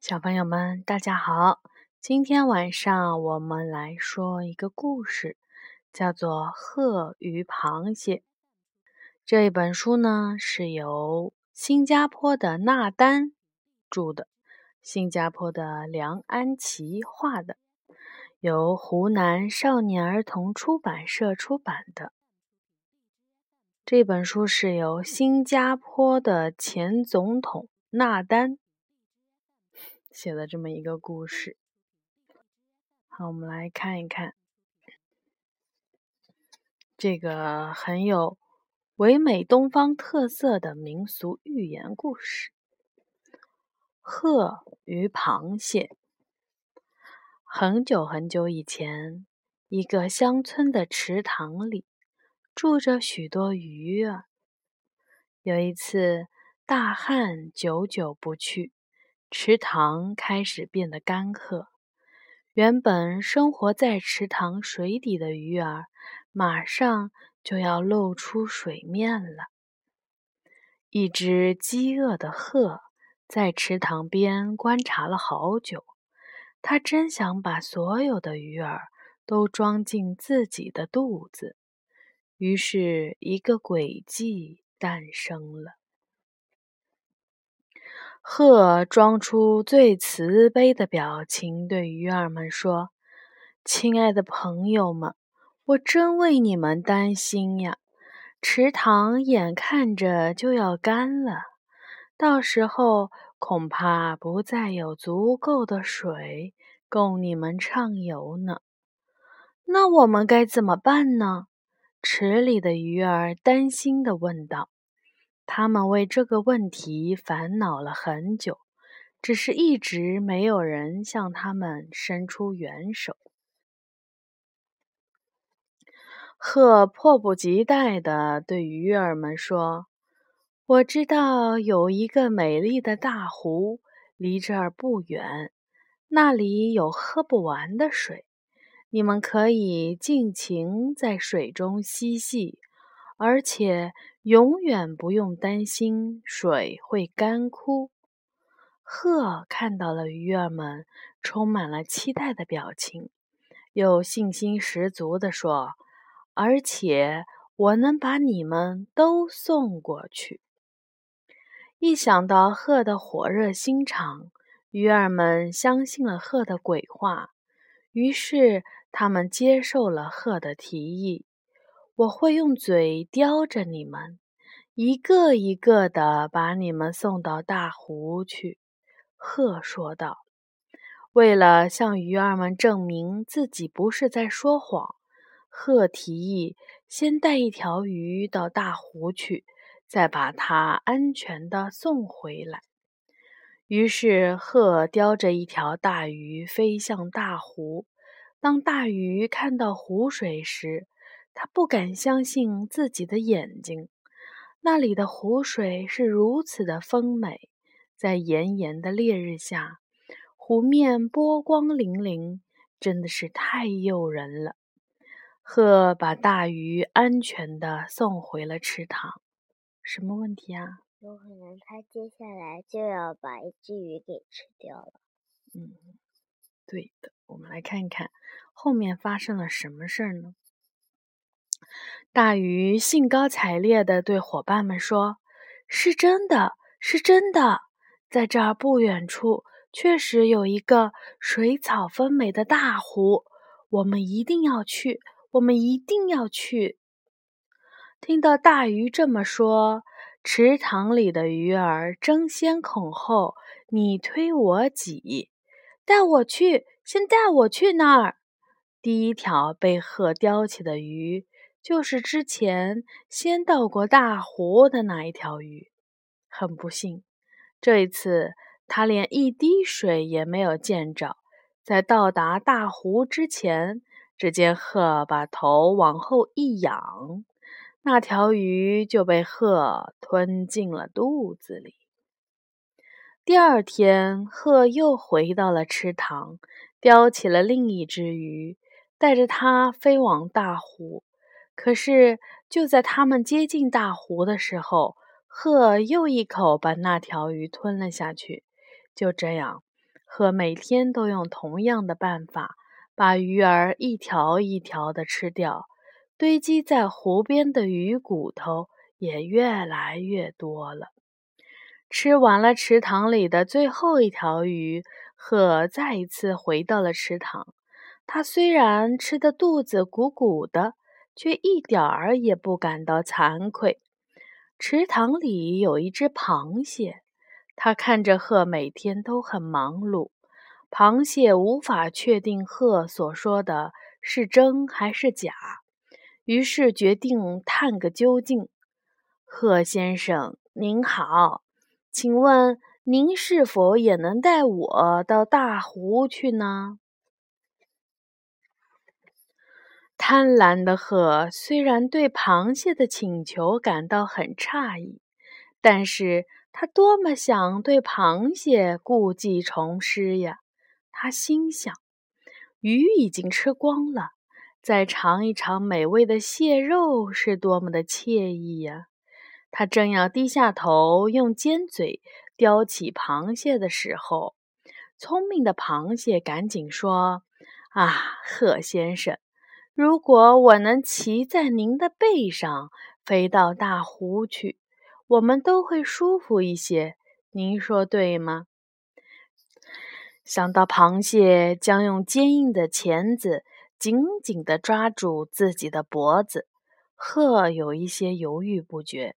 小朋友们，大家好！今天晚上我们来说一个故事，叫做《鹤与螃蟹》。这一本书呢是由新加坡的纳丹著的，新加坡的梁安琪画的，由湖南少年儿童出版社出版的。这本书是由新加坡的前总统纳丹写的这么一个故事。好，我们来看一看这个很有唯美东方特色的民俗寓言故事——鹤与螃蟹。很久很久以前，一个乡村的池塘里。住着许多鱼儿。有一次，大旱久久不去，池塘开始变得干涸。原本生活在池塘水底的鱼儿，马上就要露出水面了。一只饥饿的鹤在池塘边观察了好久，它真想把所有的鱼儿都装进自己的肚子。于是，一个诡计诞生了。鹤装出最慈悲的表情，对鱼儿们说：“亲爱的朋友们，我真为你们担心呀！池塘眼看着就要干了，到时候恐怕不再有足够的水供你们畅游呢。那我们该怎么办呢？”池里的鱼儿担心地问道：“他们为这个问题烦恼了很久，只是一直没有人向他们伸出援手。”鹤迫不及待地对鱼儿们说：“我知道有一个美丽的大湖，离这儿不远，那里有喝不完的水。”你们可以尽情在水中嬉戏，而且永远不用担心水会干枯。鹤看到了鱼儿们充满了期待的表情，又信心十足地说：“而且我能把你们都送过去。”一想到鹤的火热心肠，鱼儿们相信了鹤的鬼话，于是。他们接受了鹤的提议，我会用嘴叼着你们，一个一个的把你们送到大湖去。”鹤说道。为了向鱼儿们证明自己不是在说谎，鹤提议先带一条鱼到大湖去，再把它安全的送回来。于是，鹤叼着一条大鱼飞向大湖。当大鱼看到湖水时，它不敢相信自己的眼睛。那里的湖水是如此的丰美，在炎炎的烈日下，湖面波光粼粼，真的是太诱人了。鹤把大鱼安全的送回了池塘。什么问题啊？有可能他接下来就要把一只鱼给吃掉了。嗯，对的。我们来看一看后面发生了什么事儿呢？大鱼兴高采烈地对伙伴们说：“是真的，是真的，在这儿不远处确实有一个水草丰美的大湖，我们一定要去，我们一定要去。”听到大鱼这么说，池塘里的鱼儿争先恐后，你推我挤，带我去。先带我去那儿。第一条被鹤叼起的鱼，就是之前先到过大湖的那一条鱼。很不幸，这一次它连一滴水也没有见着。在到达大湖之前，只见鹤把头往后一仰，那条鱼就被鹤吞进了肚子里。第二天，鹤又回到了池塘。叼起了另一只鱼，带着它飞往大湖。可是，就在他们接近大湖的时候，鹤又一口把那条鱼吞了下去。就这样，鹤每天都用同样的办法把鱼儿一条一条的吃掉，堆积在湖边的鱼骨头也越来越多了。吃完了池塘里的最后一条鱼，鹤再一次回到了池塘。它虽然吃的肚子鼓鼓的，却一点儿也不感到惭愧。池塘里有一只螃蟹。他看着鹤每天都很忙碌，螃蟹无法确定鹤所说的是真还是假，于是决定探个究竟。鹤先生您好，请问您是否也能带我到大湖去呢？贪婪的鹤虽然对螃蟹的请求感到很诧异，但是。他多么想对螃蟹故技重施呀！他心想，鱼已经吃光了，再尝一尝美味的蟹肉是多么的惬意呀！他正要低下头用尖嘴叼起螃蟹的时候，聪明的螃蟹赶紧说：“啊，鹤先生，如果我能骑在您的背上飞到大湖去。”我们都会舒服一些，您说对吗？想到螃蟹将用坚硬的钳子紧紧地抓住自己的脖子，鹤有一些犹豫不决。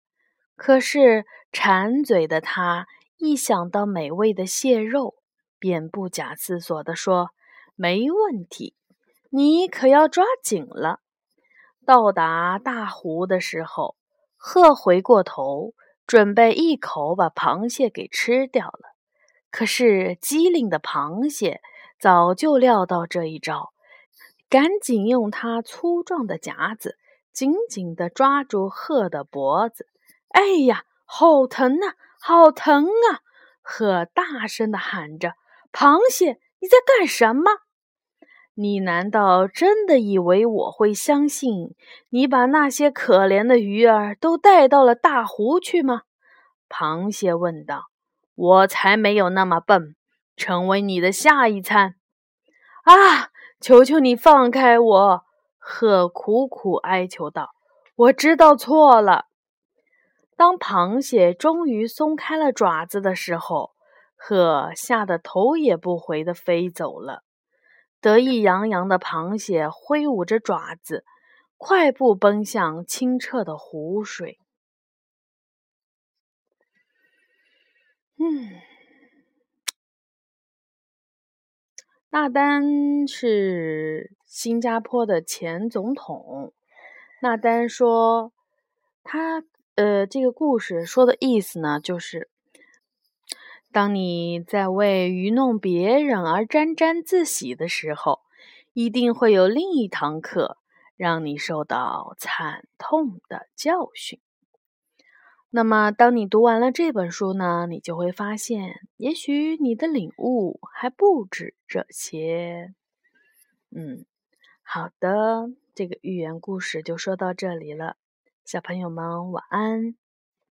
可是馋嘴的他一想到美味的蟹肉，便不假思索地说：“没问题，你可要抓紧了。”到达大湖的时候，鹤回过头。准备一口把螃蟹给吃掉了，可是机灵的螃蟹早就料到这一招，赶紧用它粗壮的夹子紧紧地抓住鹤的脖子。哎呀，好疼啊，好疼啊！鹤大声地喊着：“螃蟹，你在干什么？你难道真的以为我会相信你把那些可怜的鱼儿都带到了大湖去吗？”螃蟹问道。“我才没有那么笨，成为你的下一餐。”啊！求求你放开我！”鹤苦苦哀求道。“我知道错了。”当螃蟹终于松开了爪子的时候，鹤吓得头也不回地飞走了。得意洋洋的螃蟹挥舞着爪子，快步奔向清澈的湖水。嗯，纳丹是新加坡的前总统。纳丹说，他呃，这个故事说的意思呢，就是。当你在为愚弄别人而沾沾自喜的时候，一定会有另一堂课让你受到惨痛的教训。那么，当你读完了这本书呢，你就会发现，也许你的领悟还不止这些。嗯，好的，这个寓言故事就说到这里了，小朋友们晚安。